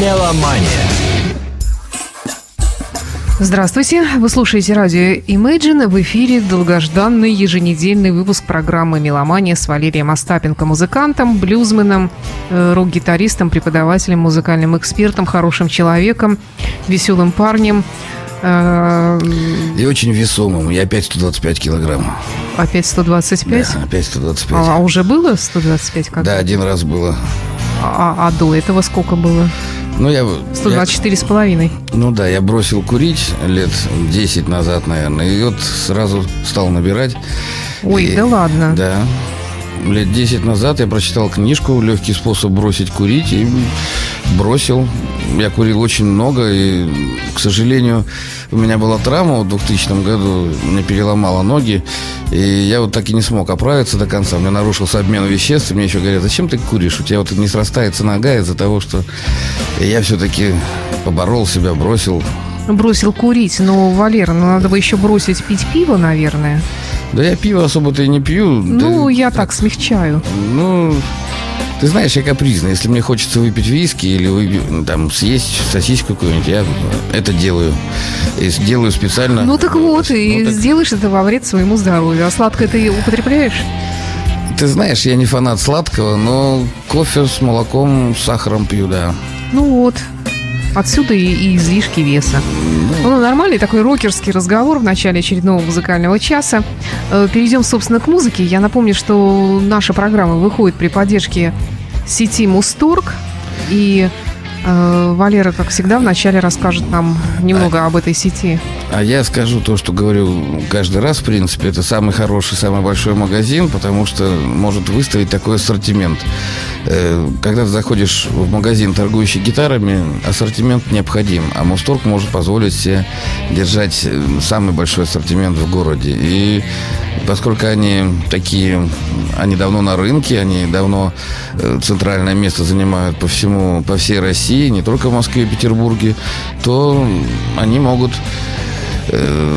Меломания. Здравствуйте, вы слушаете радио Imagine. В эфире долгожданный еженедельный выпуск программы «Меломания» с Валерием Остапенко, музыкантом, блюзменом, э, рок-гитаристом, преподавателем, музыкальным экспертом, хорошим человеком, веселым парнем. Э, И очень весомым. Я опять 125 килограмм. Опять 125? Да, опять 125. А, а уже было 125? Как? Да, один раз было. А, а до этого сколько было? Ну, я... 124 с половиной. Ну да, я бросил курить лет 10 назад, наверное. И вот сразу стал набирать. Ой, и, да ладно. Да. Лет 10 назад я прочитал книжку «Легкий способ бросить курить» и бросил. Я курил очень много, и, к сожалению, у меня была травма в 2000 году, мне переломало ноги, и я вот так и не смог оправиться до конца. У меня нарушился обмен веществ, и мне еще говорят, зачем ты куришь? У тебя вот не срастается нога из-за того, что я все-таки поборол себя, бросил. Бросил курить, но, Валера, ну надо бы еще бросить пить пиво, наверное. Да я пиво особо-то и не пью. Ну, да, я так смягчаю. Ну, ты знаешь, я капризный. Если мне хочется выпить виски или выпить, там, съесть сосиску какую-нибудь, я это делаю. И делаю специально. Ну так вот, и ну, так... сделаешь это во вред своему здоровью. А сладкое ты употребляешь? Ты знаешь, я не фанат сладкого, но кофе с молоком, с сахаром пью, да. Ну вот, Отсюда и, и излишки веса. Ну, нормальный такой рокерский разговор в начале очередного музыкального часа. Э, перейдем, собственно, к музыке. Я напомню, что наша программа выходит при поддержке сети Мусторг. И Э, Валера, как всегда, вначале расскажет нам немного об этой сети. А я скажу то, что говорю каждый раз, в принципе. Это самый хороший, самый большой магазин, потому что может выставить такой ассортимент. Э, когда ты заходишь в магазин, торгующий гитарами, ассортимент необходим. А Мусторг может позволить себе держать э, самый большой ассортимент в городе. И поскольку они такие, они давно на рынке, они давно центральное место занимают по всему, по всей России, не только в Москве и Петербурге, то они могут э,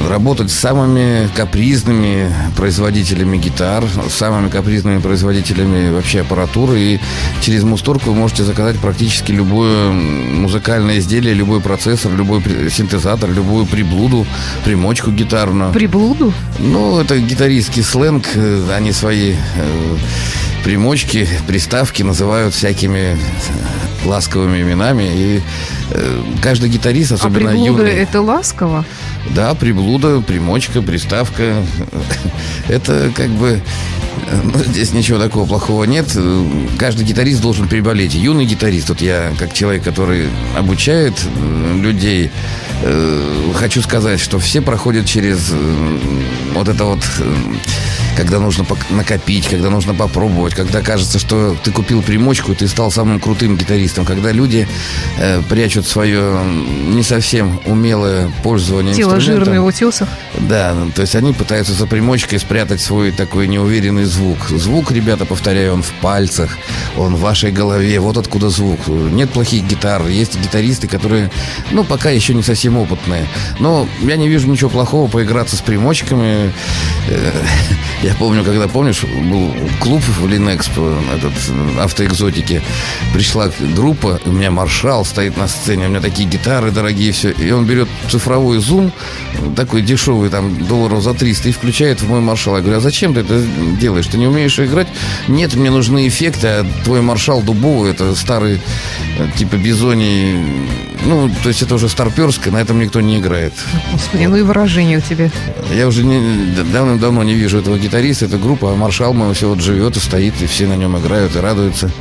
работать с самыми капризными производителями гитар, с самыми капризными производителями вообще аппаратуры. И через Мусторг вы можете заказать практически любое музыкальное изделие, любой процессор, любой синтезатор, любую приблуду, примочку гитарную. Приблуду? Ну, это гитаристский сленг. Э, они свои э, примочки, приставки называют всякими ласковыми именами. И э, каждый гитарист, особенно а юный... это ласково? Да, приблуда, примочка, приставка. Это как бы... Ну, здесь ничего такого плохого нет. Каждый гитарист должен приболеть. Юный гитарист, вот я как человек, который обучает людей, э, хочу сказать, что все проходят через э, вот это вот когда нужно накопить, когда нужно попробовать, когда кажется, что ты купил примочку, ты стал самым крутым гитаристом, когда люди э, прячут свое не совсем умелое пользование Тело жирное в утесах. Да, то есть они пытаются за примочкой спрятать свой такой неуверенный звук. Звук, ребята, повторяю, он в пальцах, он в вашей голове, вот откуда звук. Нет плохих гитар, есть гитаристы, которые, ну, пока еще не совсем опытные. Но я не вижу ничего плохого поиграться с примочками. Э, я помню, когда, помнишь, был клуб в Линэкспо, этот, автоэкзотики. Пришла группа, у меня маршал стоит на сцене, у меня такие гитары дорогие, все. И он берет цифровой зум, такой дешевый, там, долларов за 300, и включает в мой маршал. Я говорю, а зачем ты это делаешь? Ты не умеешь играть? Нет, мне нужны эффекты, а твой маршал дубовый, это старый, типа бизоний. Ну, то есть это уже старперское, на этом никто не играет. Господи, ну и выражение у тебя. Я уже давным-давно не вижу этого гитариста гитарист, это группа, а маршал мой все вот живет и стоит, и все на нем играют и радуются.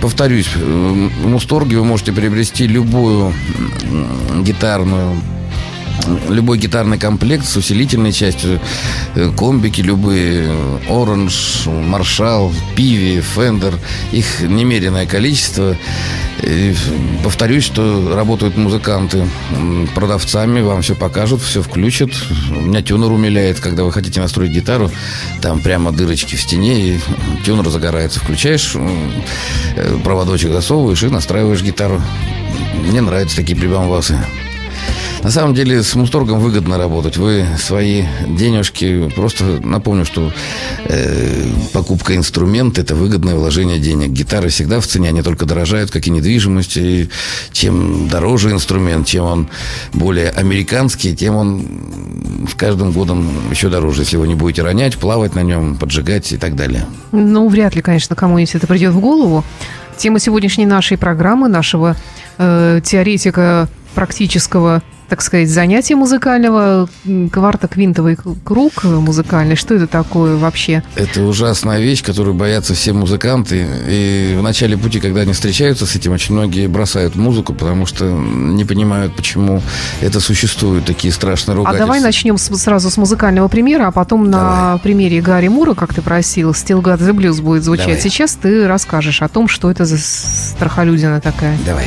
Повторюсь, в Мусторге вы можете приобрести любую гитарную любой гитарный комплект с усилительной частью, э, комбики любые, Оранж, Маршал, Пиви, Фендер, их немеренное количество. И повторюсь, что работают музыканты продавцами, вам все покажут, все включат. У меня тюнер умиляет, когда вы хотите настроить гитару, там прямо дырочки в стене, и тюнер загорается. Включаешь, э, проводочек засовываешь и настраиваешь гитару. Мне нравятся такие прибамбасы. На самом деле с Мусторгом выгодно работать. Вы свои денежки, просто напомню, что э, покупка инструмента – это выгодное вложение денег. Гитары всегда в цене, они только дорожают, как и недвижимость. И чем дороже инструмент, чем он более американский, тем он с каждым годом еще дороже, если вы не будете ронять, плавать на нем, поджигать и так далее. Ну, вряд ли, конечно, кому-нибудь это придет в голову. Тема сегодняшней нашей программы, нашего э, теоретика практического так сказать, занятие музыкального, кварта-квинтовый круг музыкальный. Что это такое вообще? Это ужасная вещь, которую боятся все музыканты. И в начале пути, когда они встречаются с этим, очень многие бросают музыку, потому что не понимают, почему это существует, такие страшные ругательства. А давай начнем с, сразу с музыкального примера, а потом давай. на примере Гарри Мура, как ты просил, Still Got the Blues будет звучать. Давай. Сейчас ты расскажешь о том, что это за страхолюдина такая. Давай.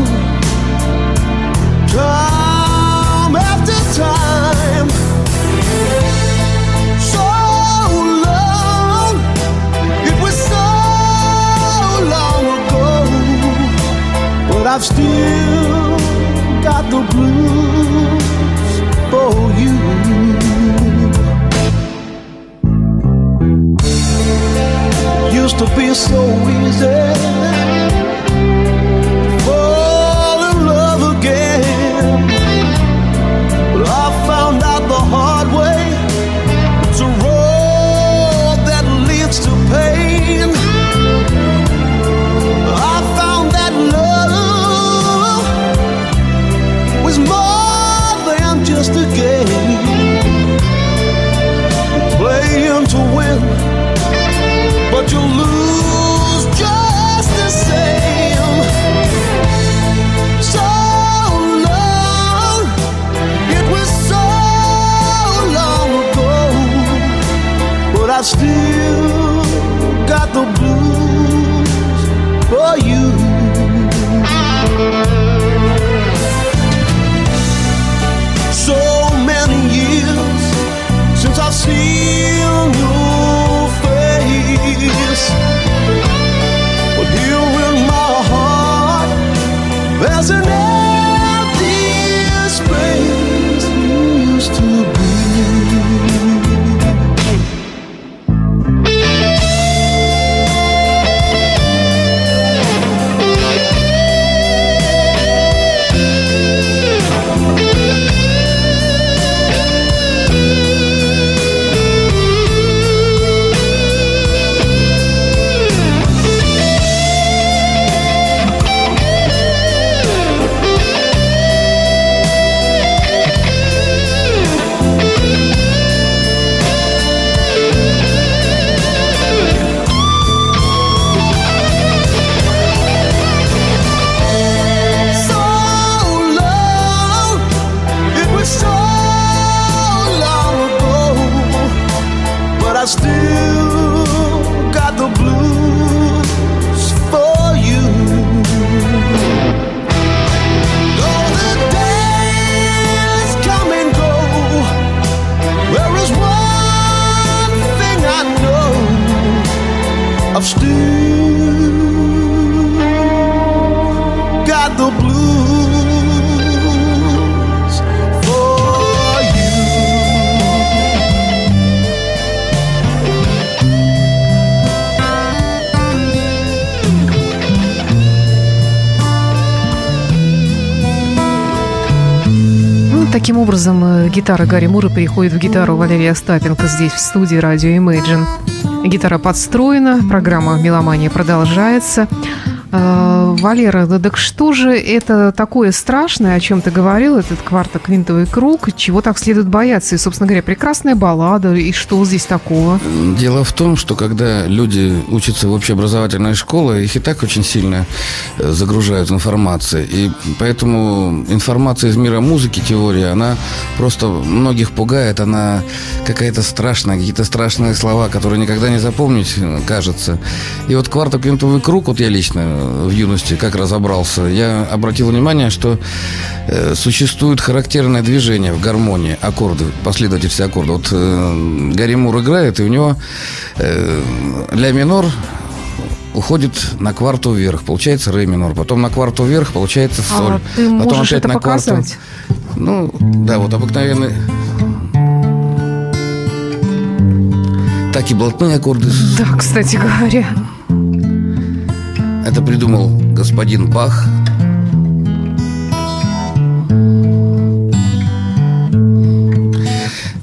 time after time. So long, it was so long ago, but I've still got the blues for you. Used to be so easy гитара Гарри Мура переходит в гитару Валерия Остапенко здесь, в студии радио Imagine. Гитара подстроена, программа «Меломания» продолжается. Э, Валера, да так что же это такое страшное, о чем ты говорил, этот квартоквинтовый круг, чего так следует бояться? И, собственно говоря, прекрасная баллада, и что здесь такого? Дело в том, что когда люди учатся в общеобразовательной школе, их и так очень сильно э, загружают информацией. И поэтому информация из мира музыки, теория, она просто многих пугает, она какая-то страшная, какие-то страшные слова, которые никогда не запомнить, кажется. И вот квартоквинтовый круг, вот я лично в юности как разобрался, я обратил внимание, что э, существует характерное движение в гармонии, аккорды, последовательности аккорда. Вот э, Гарри Мур играет, и у него э, ля минор уходит на кварту вверх, получается ре минор, потом на кварту вверх, получается а соль, а, ты потом опять это на показать? кварту. Ну, да, вот обыкновенный так и блатные аккорды. Да, кстати говоря. Это придумал господин Бах.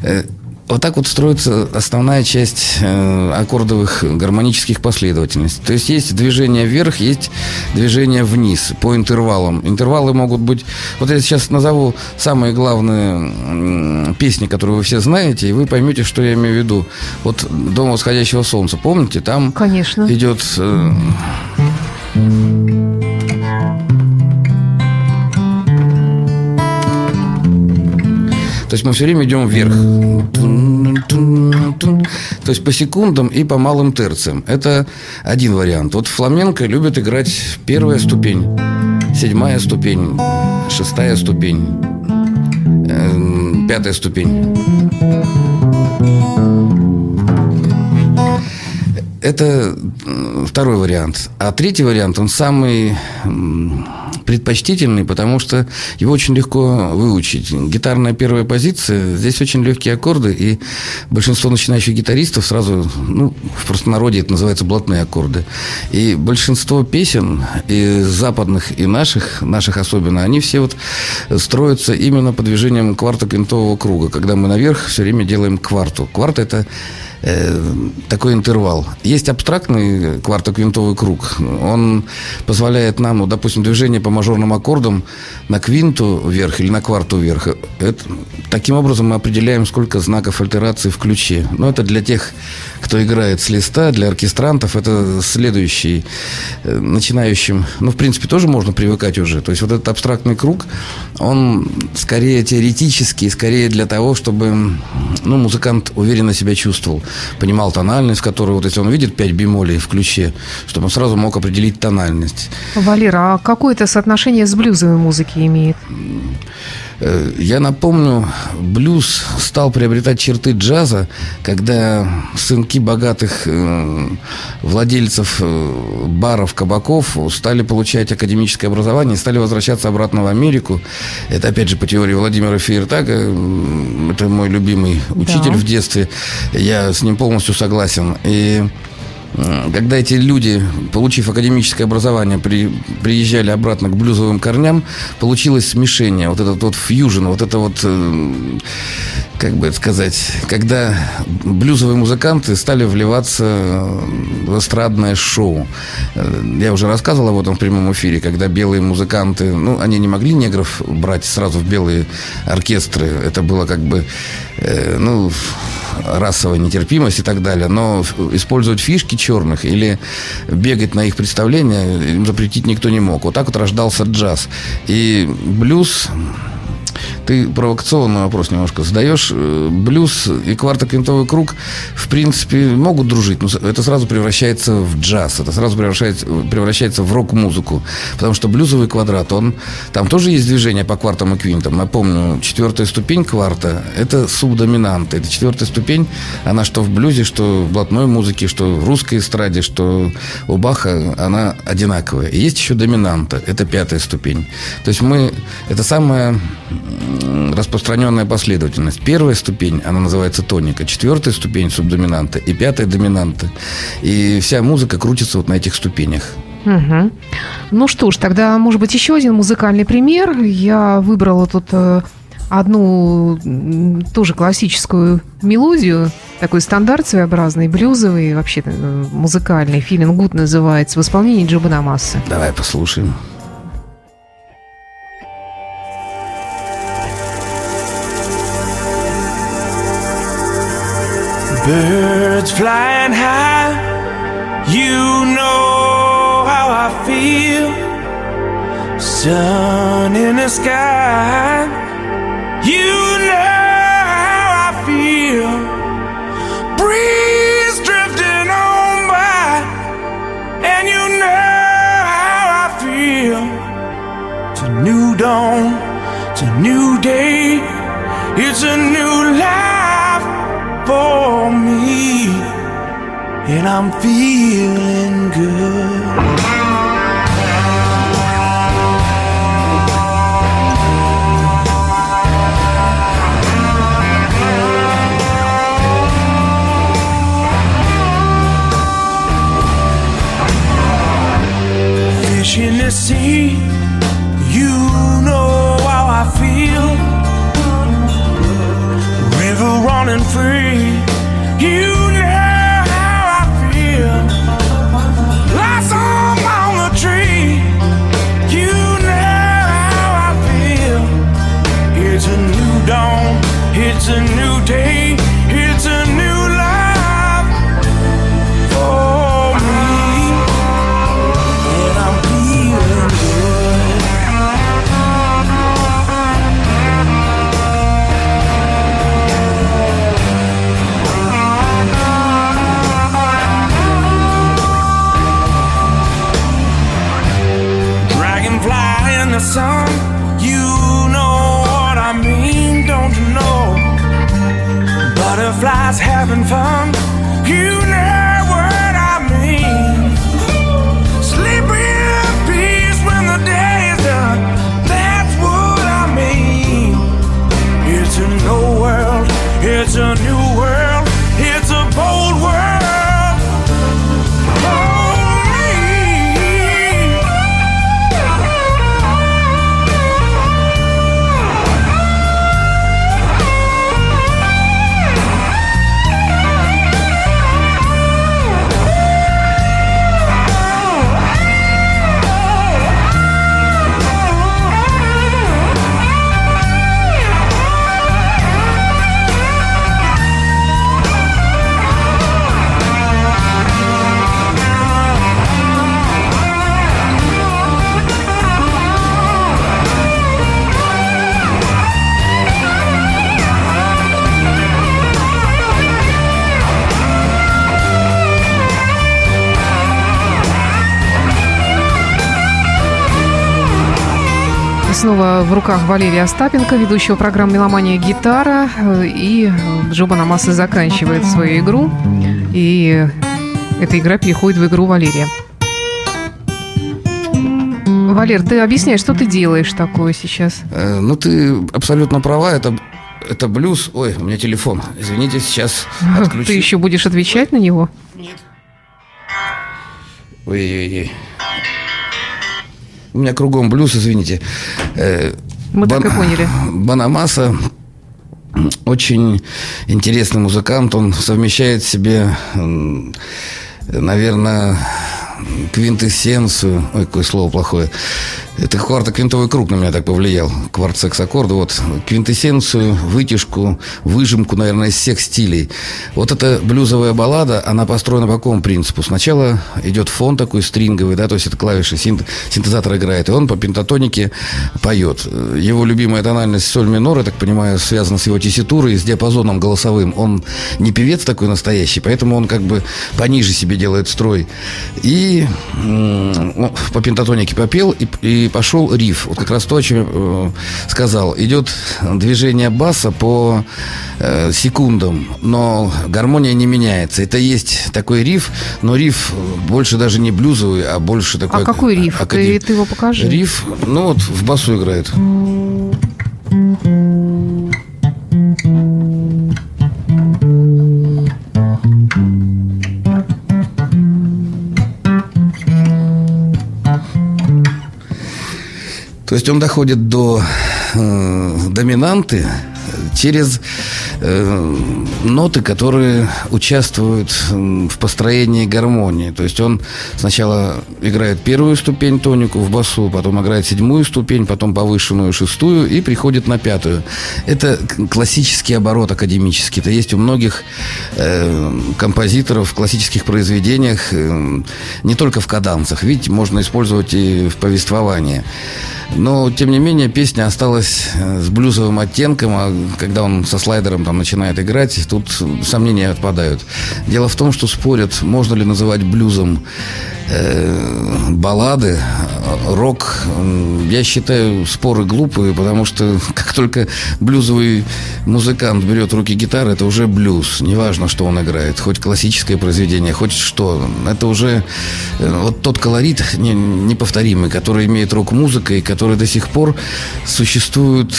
Э, вот так вот строится основная часть э, аккордовых гармонических последовательностей. То есть есть движение вверх, есть движение вниз по интервалам. Интервалы могут быть... Вот я сейчас назову самые главные песни, которые вы все знаете, и вы поймете, что я имею в виду. Вот «Дом восходящего солнца», помните? Там Конечно. идет... Э, То есть мы все время идем вверх. То есть по секундам и по малым терциям. Это один вариант. Вот фламенко любит играть первая ступень, седьмая ступень, шестая ступень, э, пятая ступень. Это второй вариант. А третий вариант, он самый предпочтительный, потому что его очень легко выучить. Гитарная первая позиция, здесь очень легкие аккорды, и большинство начинающих гитаристов сразу, ну, в простонародье это называется блатные аккорды. И большинство песен, и западных, и наших, наших особенно, они все вот строятся именно по движениям кварта-квинтового круга, когда мы наверх все время делаем кварту. Кварта – это Э, такой интервал. Есть абстрактный квартоквинтовый круг. Он позволяет нам, ну, допустим, движение по мажорным аккордам на квинту вверх или на кварту вверх. Это, таким образом мы определяем, сколько знаков альтерации в ключе. Но это для тех, кто играет с листа, для оркестрантов это следующий э, начинающим. Ну, в принципе, тоже можно привыкать уже. То есть вот этот абстрактный круг, он скорее теоретический, скорее для того, чтобы ну, музыкант уверенно себя чувствовал понимал тональность, которую, вот если он видит 5 бемолей в ключе, чтобы он сразу мог определить тональность. Валера, а какое это соотношение с блюзовой музыкой имеет? Э, я напомню, блюз стал приобретать черты джаза, когда сынки богатых э, владельцев э, баров, кабаков стали получать академическое образование и стали возвращаться обратно в Америку. Это, опять же, по теории Владимира Фейертага. Это мой любимый учитель да. в детстве. Я с ним полностью согласен. И когда эти люди, получив академическое образование, при, приезжали обратно к блюзовым корням, получилось смешение, вот этот вот фьюжн, вот это вот, э, как бы это сказать, когда блюзовые музыканты стали вливаться в эстрадное шоу. Э, я уже рассказывал об этом в прямом эфире, когда белые музыканты, ну, они не могли негров брать сразу в белые оркестры. Это было как бы, э, ну, расовая нетерпимость и так далее, но использовать фишки черных или бегать на их представления им запретить никто не мог. Вот так вот рождался джаз. И блюз ты провокационный вопрос немножко задаешь. Э, блюз и квартоквинтовый круг, в принципе, могут дружить, но это сразу превращается в джаз, это сразу превращается, превращается в рок-музыку. Потому что блюзовый квадрат, он, там тоже есть движение по квартам и квинтам. Напомню, четвертая ступень кварта – это субдоминанта. Это четвертая ступень, она что в блюзе, что в блатной музыке, что в русской эстраде, что у Баха, она одинаковая. И есть еще доминанта, это пятая ступень. То есть мы, это самая распространенная последовательность. Первая ступень, она называется тоника, четвертая ступень субдоминанта и пятая доминанта. И вся музыка крутится вот на этих ступенях. Угу. Ну что ж, тогда, может быть, еще один музыкальный пример. Я выбрала тут э, одну тоже классическую мелодию такой стандарт своеобразный, блюзовый, вообще э, музыкальный. Feeling Good называется в исполнении Джобана Массы. Давай послушаем. Birds flying high, you know how I feel. Sun in the sky, you know how I feel. Breeze drifting on by, and you know how I feel. A new dawn, a new day, it's a new for me, and I'm feeling good. Fish in the sea, and free. You в руках Валерия Остапенко, ведущего программы «Меломания гитара». э, И Джоба Намасы заканчивает свою игру. И эта игра переходит в игру Валерия. Валер, ты объясняй, что ты делаешь такое сейчас? Э, Ну, ты абсолютно права, это, это блюз. Ой, у меня телефон. Извините, сейчас отключу. Ты еще будешь отвечать на него? Ой-ой-ой. У меня кругом блюз, извините. Э, Мы так и поняли. Банамаса очень интересный музыкант. Он совмещает в себе, наверное, квинтэссенцию. Ой, какое слово плохое. Это квартоквинтовый круг на меня так повлиял. Кварт секс аккорды. Вот квинтэссенцию, вытяжку, выжимку, наверное, из всех стилей. Вот эта блюзовая баллада, она построена по какому принципу? Сначала идет фон такой стринговый, да, то есть это клавиши, синт- синтезатор играет, и он по пентатонике поет. Его любимая тональность соль минор, я так понимаю, связана с его тесситурой, с диапазоном голосовым. Он не певец такой настоящий, поэтому он как бы пониже себе делает строй. И ну, по пентатонике попел, и, и пошел риф. Вот как раз то, о чем э, сказал. Идет движение баса по э, секундам, но гармония не меняется. Это есть такой риф, но риф больше даже не блюзовый, а больше такой... А какой риф? академ- Ты, ты его покажи. Риф, ну вот в басу играет. То есть он доходит до э, доминанты через э, ноты, которые участвуют в построении гармонии. То есть он сначала играет первую ступень тонику в басу, потом играет седьмую ступень, потом повышенную шестую и приходит на пятую. Это классический оборот академический. Это есть у многих э, композиторов в классических произведениях, э, не только в каданцах. Видите, можно использовать и в повествовании. Но, тем не менее, песня осталась э, с блюзовым оттенком, а когда он со слайдером там начинает играть, тут сомнения отпадают. Дело в том, что спорят, можно ли называть блюзом э, баллады, рок. Я считаю споры глупые, потому что как только блюзовый музыкант берет руки гитары, это уже блюз. Неважно, что он играет. Хоть классическое произведение, хоть что. Это уже э, вот тот колорит неповторимый, который имеет рок-музыка и который до сих пор существует.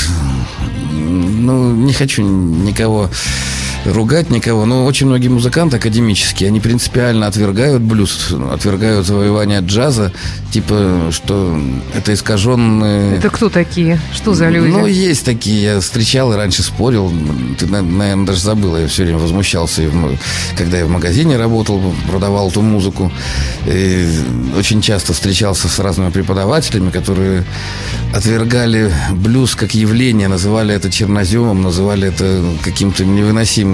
Ну, не хочу никого ругать никого, но очень многие музыканты академические, они принципиально отвергают блюз, отвергают завоевание джаза, типа, что это искаженные... Это кто такие? Что за люди? Ну, есть такие, я встречал и раньше спорил, ты, наверное, даже забыла, я все время возмущался, когда я в магазине работал, продавал эту музыку, и очень часто встречался с разными преподавателями, которые отвергали блюз как явление, называли это черноземом, называли это каким-то невыносимым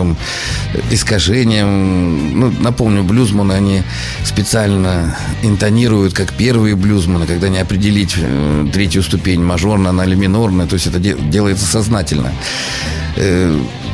искажением. Ну, напомню, блюзманы, они специально интонируют как первые блюзманы, когда не определить э, третью ступень, мажорная она или минорная, то есть это делается сознательно.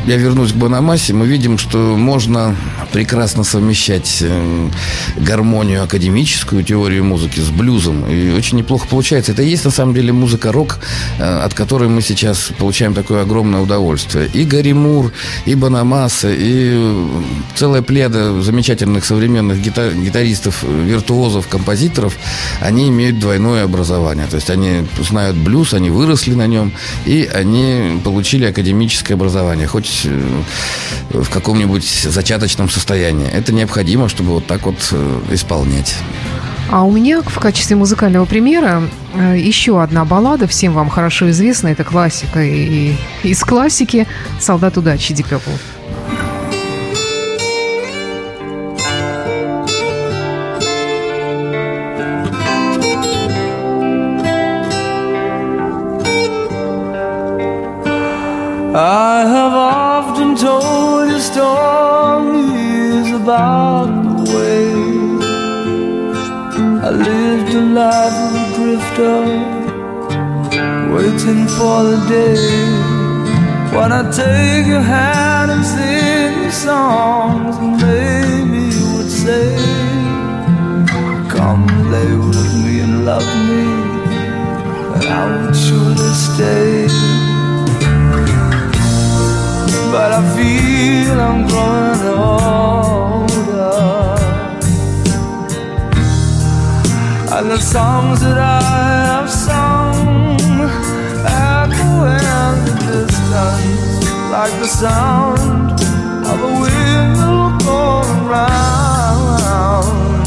Э, я вернусь к Бономасе, мы видим, что можно прекрасно совмещать э, гармонию академическую, теорию музыки с блюзом. И очень неплохо получается. Это и есть на самом деле музыка рок, э, от которой мы сейчас получаем такое огромное удовольствие. И Гарри Мур, и Бономаса, и целая пледа замечательных современных гитар- гитаристов, виртуозов, композиторов, они имеют двойное образование. То есть они знают блюз, они выросли на нем, и они получили академическое образование. Хоть быть э, в каком-нибудь зачаточном состоянии. Это необходимо, чтобы вот так вот э, исполнять. А у меня в качестве музыкального примера э, еще одна баллада, всем вам хорошо известна, это классика и из классики «Солдат удачи» Ди waiting for the day when I take your hand and sing songs, and maybe you would say, Come lay with me and love me, and I would surely stay but I feel I'm growing older. And the songs that I sound of a wheel going round.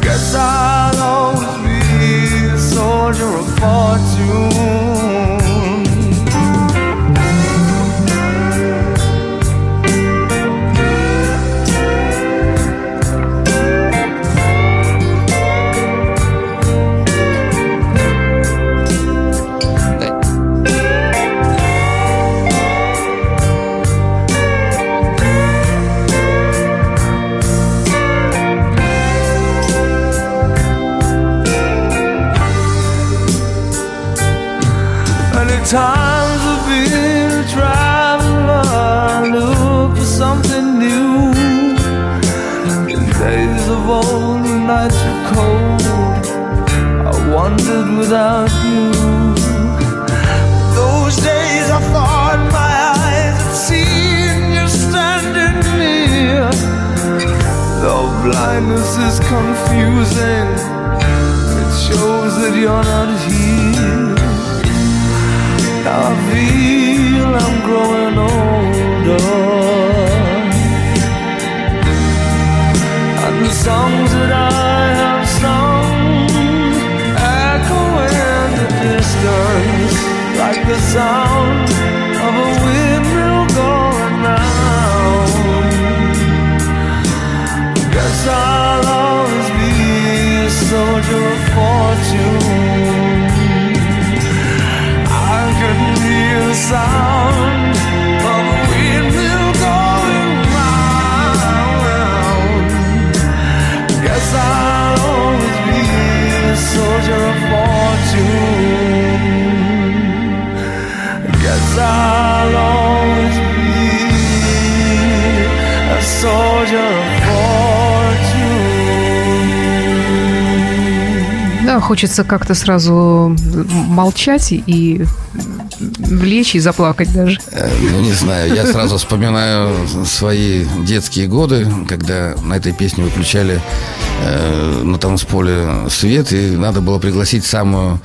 Guess I'll always be a soldier of fortune. Confusing, it shows that you're not here. I feel I'm growing older And the songs that soldier of fortune. I could hear the sound of a windmill going round. Guess I'll always be a soldier of fortune. Guess I'll always be a soldier хочется как-то сразу молчать и влечь и заплакать даже. Э, Ну, не знаю, я сразу вспоминаю свои детские годы, когда на этой песне выключали э, на танцполе свет, и надо было пригласить самую,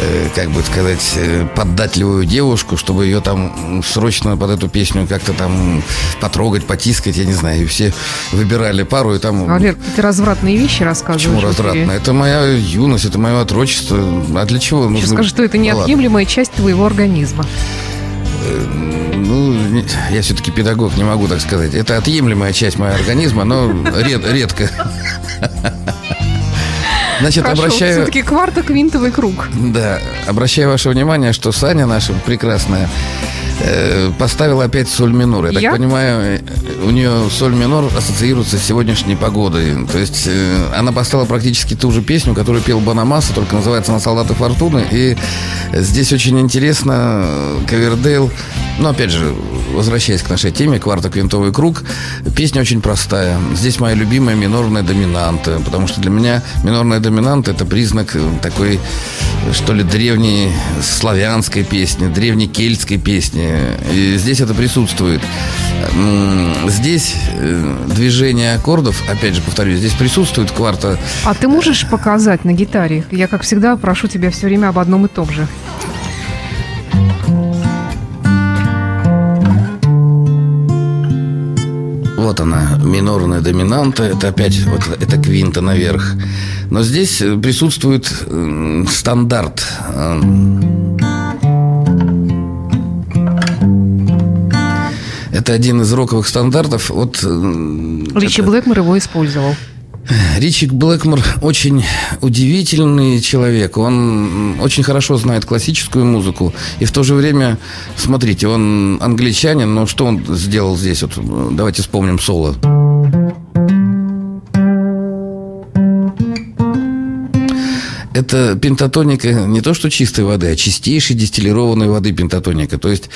э, как бы сказать, э, поддатливую девушку, чтобы ее там срочно под эту песню как-то там потрогать, потискать, я не знаю. И все выбирали пару, и там... Валер, ты развратные вещи рассказываешь. Почему развратно? Это моя юность, это мое отрочество. А для чего Сейчас нужно... скажу, что это Ну, неотъемлемая часть твоего организма. Ну, не- я все-таки педагог, не могу так сказать. Это отъемлемая часть моего организма, но ред- редко. Значит, Хорошо, обращаю, все-таки кварто-квинтовый круг. да, обращаю ваше внимание, что Саня наша прекрасная э, поставила опять соль минор. Я, Я? так понимаю, э, у нее соль минор ассоциируется с сегодняшней погодой. То есть э, она поставила практически ту же песню, которую пел Банамаса, только называется «На солдаты фортуны». И здесь очень интересно Ковердейл. Ну, опять же, возвращаясь к нашей теме, кварто-квинтовый круг, песня очень простая. Здесь моя любимая минорная доминанта, потому что для меня минорная доминанта – это признак э, такой, что ли, древней славянской песни, древней кельтской песни. И здесь это присутствует. Здесь э, движение аккордов, опять же, повторюсь, здесь присутствует кварта А ты можешь показать на гитаре? Я, как всегда, прошу тебя все время об одном и том же. Вот она, минорная доминанта. Это опять вот это квинта наверх. Но здесь э, присутствует м, стандарт. Это один из роковых стандартов от м, Ричи Блэкмор его использовал. Ричик Блэкмор очень удивительный человек. Он очень хорошо знает классическую музыку. И в то же время, смотрите, он англичанин, но что он сделал здесь? Вот, давайте вспомним соло. Это пентатоника не то что чистой воды, а чистейшей дистиллированной воды пентатоника. То есть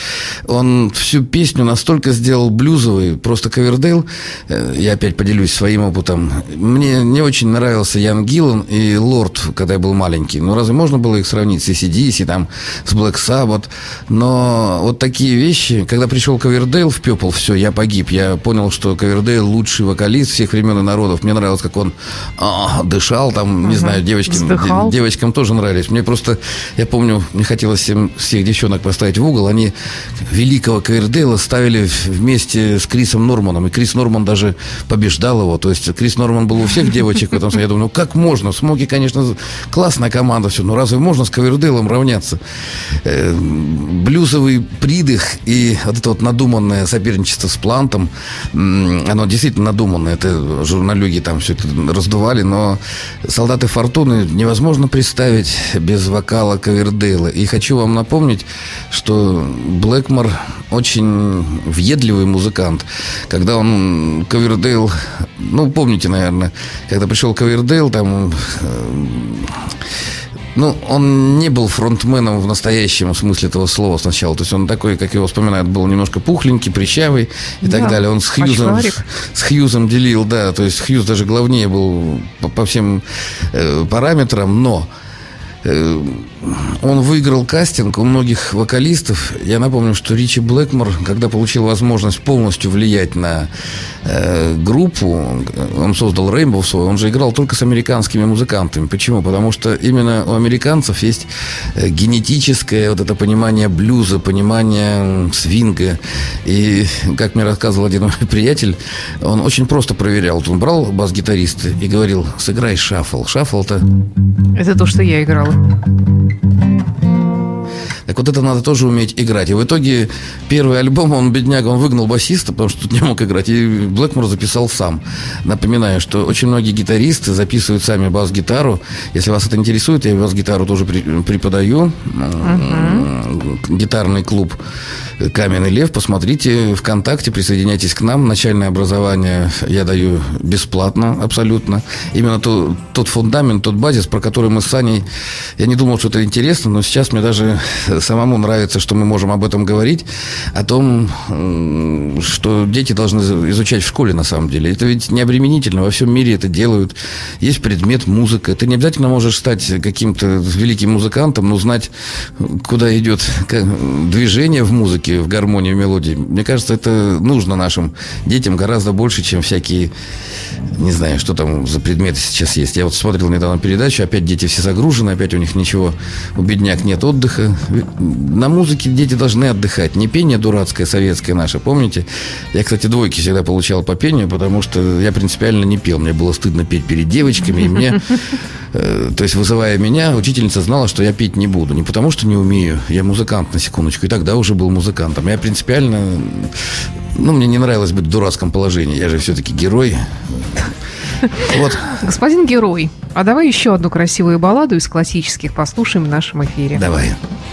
он всю песню настолько сделал блюзовой, просто Ковердейл, э, я опять поделюсь своим опытом. Мне не очень нравился Ян Гиллан и Лорд, когда я был маленький. Ну, разве можно было их сравнить с ACDC, там, с Black Sabbath? Но вот такие вещи, когда пришел Ковердейл в Пепл, все, я погиб. Я понял, что Ковердейл лучший вокалист всех времен и народов. Мне нравилось, как он а, дышал, там, не Ага. знаю, девочки, Вздыхал. Девочкам тоже нравились. Мне просто, я помню, мне хотелось всем, всех девчонок поставить в угол. Они великого Ковердейла ставили вместе с Крисом Норманом. И Крис Норман даже побеждал его. То есть Крис Норман был у всех девочек в этом. Я думаю, ну как можно? Смоки, конечно, классная команда, все. Но разве можно с Ковердейлом равняться? Э, блюзовый придых и вот это вот надуманное соперничество с Плантом, оно действительно надуманное. Это журналюги там все это раздували, но «Солдаты Фортуны» невозможно представить без вокала Ковердейла. И хочу вам напомнить, что Блэкмор очень въедливый музыкант. Когда он Ковердейл, ну, помните, наверное, когда пришел Ковердейл, там э, ну, он не был фронтменом в настоящем смысле этого слова сначала. То есть он такой, как его вспоминают, был немножко пухленький, прыщавый и Да, так далее. Он с Хьюзом, с Хьюзом делил, да. То есть Хьюз даже главнее был по, по всем э, параметрам, но он выиграл кастинг у многих вокалистов. Я напомню, что Ричи Блэкмор, когда получил возможность полностью влиять на э, группу, он создал Rainbow свой, он же играл только с американскими музыкантами. Почему? Потому что именно у американцев есть э, генетическое вот это понимание блюза, понимание свинга. И, как мне рассказывал один мой приятель, он очень просто проверял. Вот Он брал бас-гитариста и говорил, сыграй шаффл. Шаффл-то Это то, что я играла. Так вот это надо тоже уметь играть. И в итоге первый альбом, он, бедняга, он выгнал басиста, потому что тут не мог играть. И Блэкмор записал сам. Напоминаю, что очень многие гитаристы записывают сами бас-гитару. Если вас это интересует, я бас-гитару тоже преподаю. Uh-huh. Гитарный клуб «Каменный лев». Посмотрите ВКонтакте, присоединяйтесь к нам. Начальное образование я даю бесплатно абсолютно. Именно то, тот фундамент, тот базис, про который мы с Саней... Я не думал, что это интересно, но сейчас мне даже самому нравится, что мы можем об этом говорить. О том, что дети должны изучать в школе на самом деле. Это ведь не обременительно. Во всем мире это делают. Есть предмет музыка. Ты не обязательно можешь стать каким-то великим музыкантом, но знать, куда идет движение в музыке, в гармонии, в мелодии. Мне кажется, это нужно нашим детям гораздо больше, чем всякие, не знаю, что там за предметы сейчас есть. Я вот смотрел недавно передачу, опять дети все загружены, опять у них ничего, у бедняк нет отдыха. На музыке дети должны отдыхать. Не пение дурацкое советское наше, помните? Я, кстати, двойки всегда получал по пению, потому что я принципиально не пел. Мне было стыдно петь перед девочками, и мне, э, то есть вызывая меня, учительница знала, что я петь не буду. Не потому что не умею, я музыкант на секундочку, и тогда уже был музыкантом. Я принципиально, ну, мне не нравилось быть в дурацком положении. Я же все-таки герой. Вот. Господин герой, а давай еще одну красивую балладу из классических послушаем в нашем эфире. Давай. tales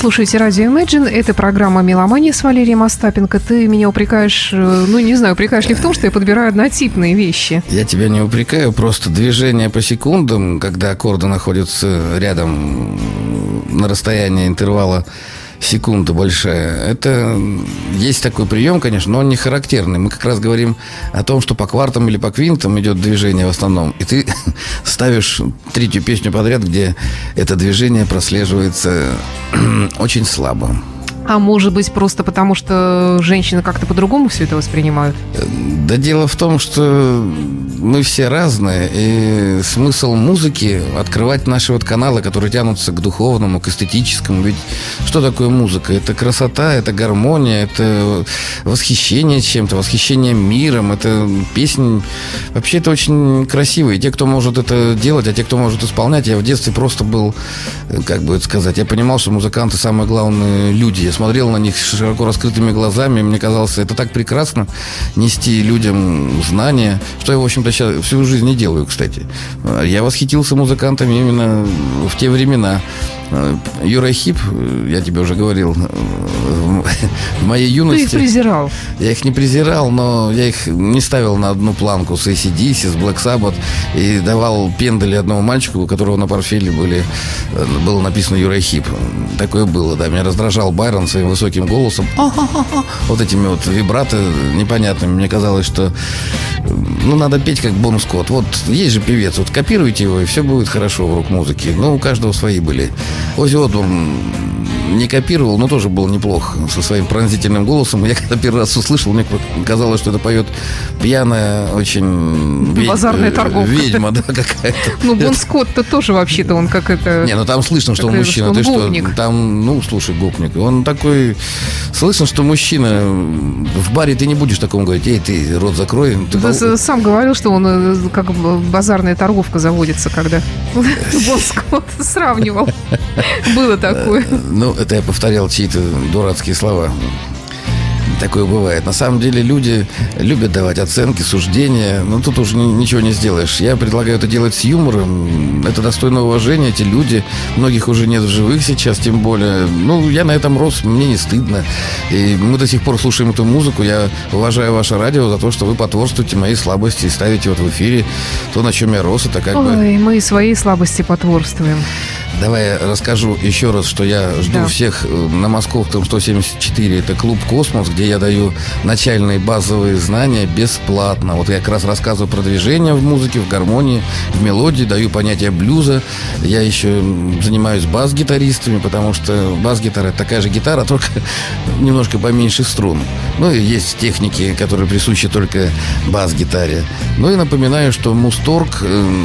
слушаете радио Imagine. Это программа «Меломания» с Валерием Остапенко. Ты меня упрекаешь, э, ну, не знаю, упрекаешь ли в том, что я подбираю однотипные вещи. Я тебя не упрекаю, просто движение по секундам, когда аккорды находятся рядом на расстоянии интервала секунда большая. Это есть такой прием, конечно, но он не характерный. Мы как раз говорим о том, что по квартам или по квинтам идет движение в основном. И ты ставишь третью песню подряд, где это движение прослеживается очень слабо. А может быть, просто потому, что женщины как-то по-другому все это воспринимают? Да дело в том, что мы все разные, и смысл музыки открывать наши вот каналы, которые тянутся к духовному, к эстетическому. Ведь что такое музыка? Это красота, это гармония, это восхищение чем-то, восхищение миром, это песня. Вообще это очень красиво. И те, кто может это делать, а те, кто может исполнять, я в детстве просто был, как бы это сказать, я понимал, что музыканты самые главные люди. Я смотрел на них широко раскрытыми глазами, мне казалось, это так прекрасно нести людям знания, что я, в общем-то, сейчас всю жизнь не делаю, кстати. Я восхитился музыкантами именно в те времена. Юра Хип, я тебе уже говорил, в моей юности... Ты их презирал. Я их не презирал, но я их не ставил на одну планку с ACDC, с Black Sabbath и давал пендали одному мальчику, у которого на портфеле были, было написано Юра Хип. Такое было, да. Меня раздражал Байрон своим высоким голосом. Вот этими вот вибраты непонятными. Мне казалось, что ну, надо петь как Бон Скотт. Вот есть же певец, вот копируйте его, и все будет хорошо в рок-музыке. Но у каждого свои были. Ози Осборн не копировал, но тоже был неплох со своим пронзительным голосом. Я когда первый раз услышал, мне казалось, что это поет пьяная, очень... Базарная торговка. Ведьма, да, какая-то. Ну, Бон Скотт-то тоже вообще-то он как это... Не, ну там слышно, что он мужчина. Ты что, там, ну, слушай, гопник. Он такой... Слышно, что мужчина... В баре ты не будешь такому говорить, эй, ты рот закрой. Ты да, сам говорил, что он э, как базарная торговка заводится, когда Бон Скотт сравнивал. Было такое. Ну, это я повторял чьи-то дурацкие слова. Такое бывает. На самом деле люди любят давать оценки, суждения. Но тут уже ничего не сделаешь. Я предлагаю это делать с юмором. Это достойно уважения. Эти люди, многих уже нет в живых сейчас, тем более. Ну, я на этом рос, мне не стыдно. И мы до сих пор слушаем эту музыку. Я уважаю ваше радио за то, что вы потворствуете моей слабости и ставите вот в эфире то, на чем я рос. Это как Ой, бы... мы свои слабости потворствуем. Давай я расскажу еще раз, что я жду да. всех э, на Московском 174. Это клуб «Космос», где я даю начальные базовые знания бесплатно. Вот я как раз рассказываю про движение в музыке, в гармонии, в мелодии, даю понятие блюза. Я еще занимаюсь бас-гитаристами, потому что бас-гитара – это такая же гитара, только немножко поменьше струн. Ну и есть техники, которые присущи только бас-гитаре. Ну и напоминаю, что Мусторг, э,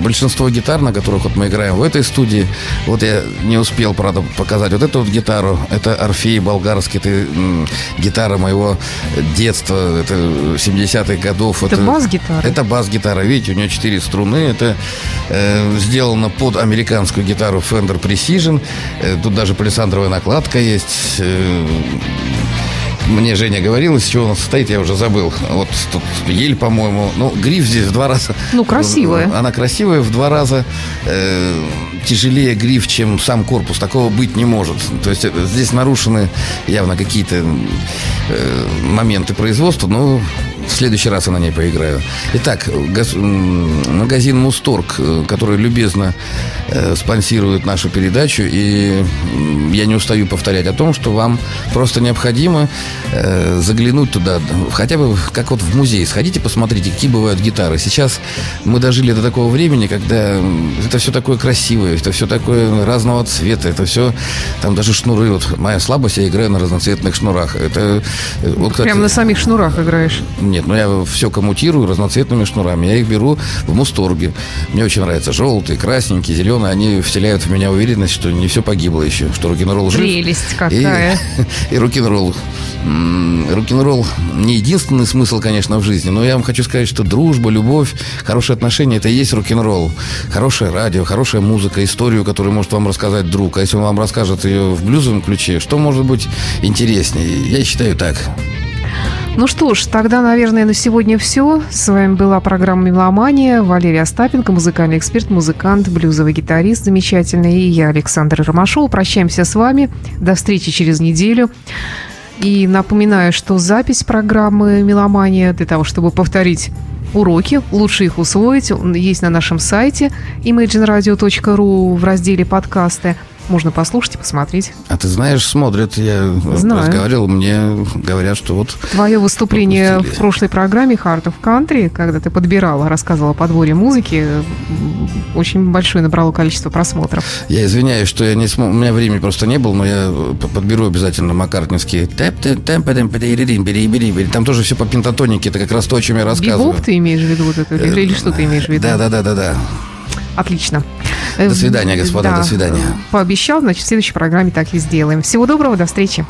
большинство гитар, на которых вот мы играем в этой студии, студии. Вот я не успел, правда, показать вот эту вот гитару. Это Орфей болгарский. Это гитара моего детства. Это 70-х годов. Это, это бас-гитара? Это бас-гитара. Видите, у нее четыре струны. Это э, сделано под американскую гитару Fender Precision. Э, тут даже палисандровая накладка есть. Э, мне Женя говорила, из чего он состоит, я уже забыл. Вот тут ель, по-моему. Ну, гриф здесь в два раза. Ну, красивая. Она красивая в два раза. Э, тяжелее гриф, чем сам корпус. Такого быть не может. То есть э, здесь нарушены явно какие-то э, моменты производства, но в следующий раз я на ней поиграю. Итак, газ, магазин Мусторг, э, который любезно э, спонсирует нашу передачу, и я не устаю повторять о том, что вам просто необходимо э, заглянуть туда, хотя бы как вот в музей, сходите, посмотрите, какие бывают гитары. Сейчас мы дожили до такого времени, когда это все такое красивое, это все такое разного цвета, это все, там даже шнуры, вот моя слабость, я играю на разноцветных шнурах. Это, э, вот, кстати, Прям на самих шнурах играешь? Нет, но я все коммутирую разноцветными шнурами. Я их беру в Мусторге. Мне очень нравятся желтые, красненькие, зеленые. Они вселяют в меня уверенность, что не все погибло еще, что рок-н-ролл жив. Прелесть какая. И, и рок-н-ролл. Рок-н-ролл не единственный смысл, конечно, в жизни, но я вам хочу сказать, что дружба, любовь, хорошие отношения – это и есть рок-н-ролл. Хорошее радио, хорошая музыка, историю, которую может вам рассказать друг. А если он вам расскажет ее в блюзовом ключе, что может быть интереснее? Я считаю так. Ну что ж, тогда, наверное, на сегодня все. С вами была программа «Меломания». Валерия Остапенко, музыкальный эксперт, музыкант, блюзовый гитарист замечательный. И я, Александр Ромашова. Прощаемся с вами. До встречи через неделю. И напоминаю, что запись программы «Меломания» для того, чтобы повторить уроки, лучше их усвоить, есть на нашем сайте imagineradio.ru в разделе «Подкасты». Можно послушать и посмотреть. А ты знаешь, смотрят, я Знаю. разговаривал, мне говорят, что вот Твое выступление Пропустили. в прошлой программе Heart of Country, когда ты подбирала, рассказывала о подборе музыки, очень большое набрало количество просмотров. я извиняюсь, что я не смог, у меня времени просто не было, но я э, подберу обязательно маккартнинские. Там тоже все по пентатонике, это как раз то, о чем я рассказываю. Бибоп ты имеешь в виду вот это, или, или что ты имеешь в виду? Да, да, да, да, да. Отлично. До свидания, господа, Да. до свидания. Пообещал, значит, в следующей программе так и сделаем. Всего доброго, до встречи.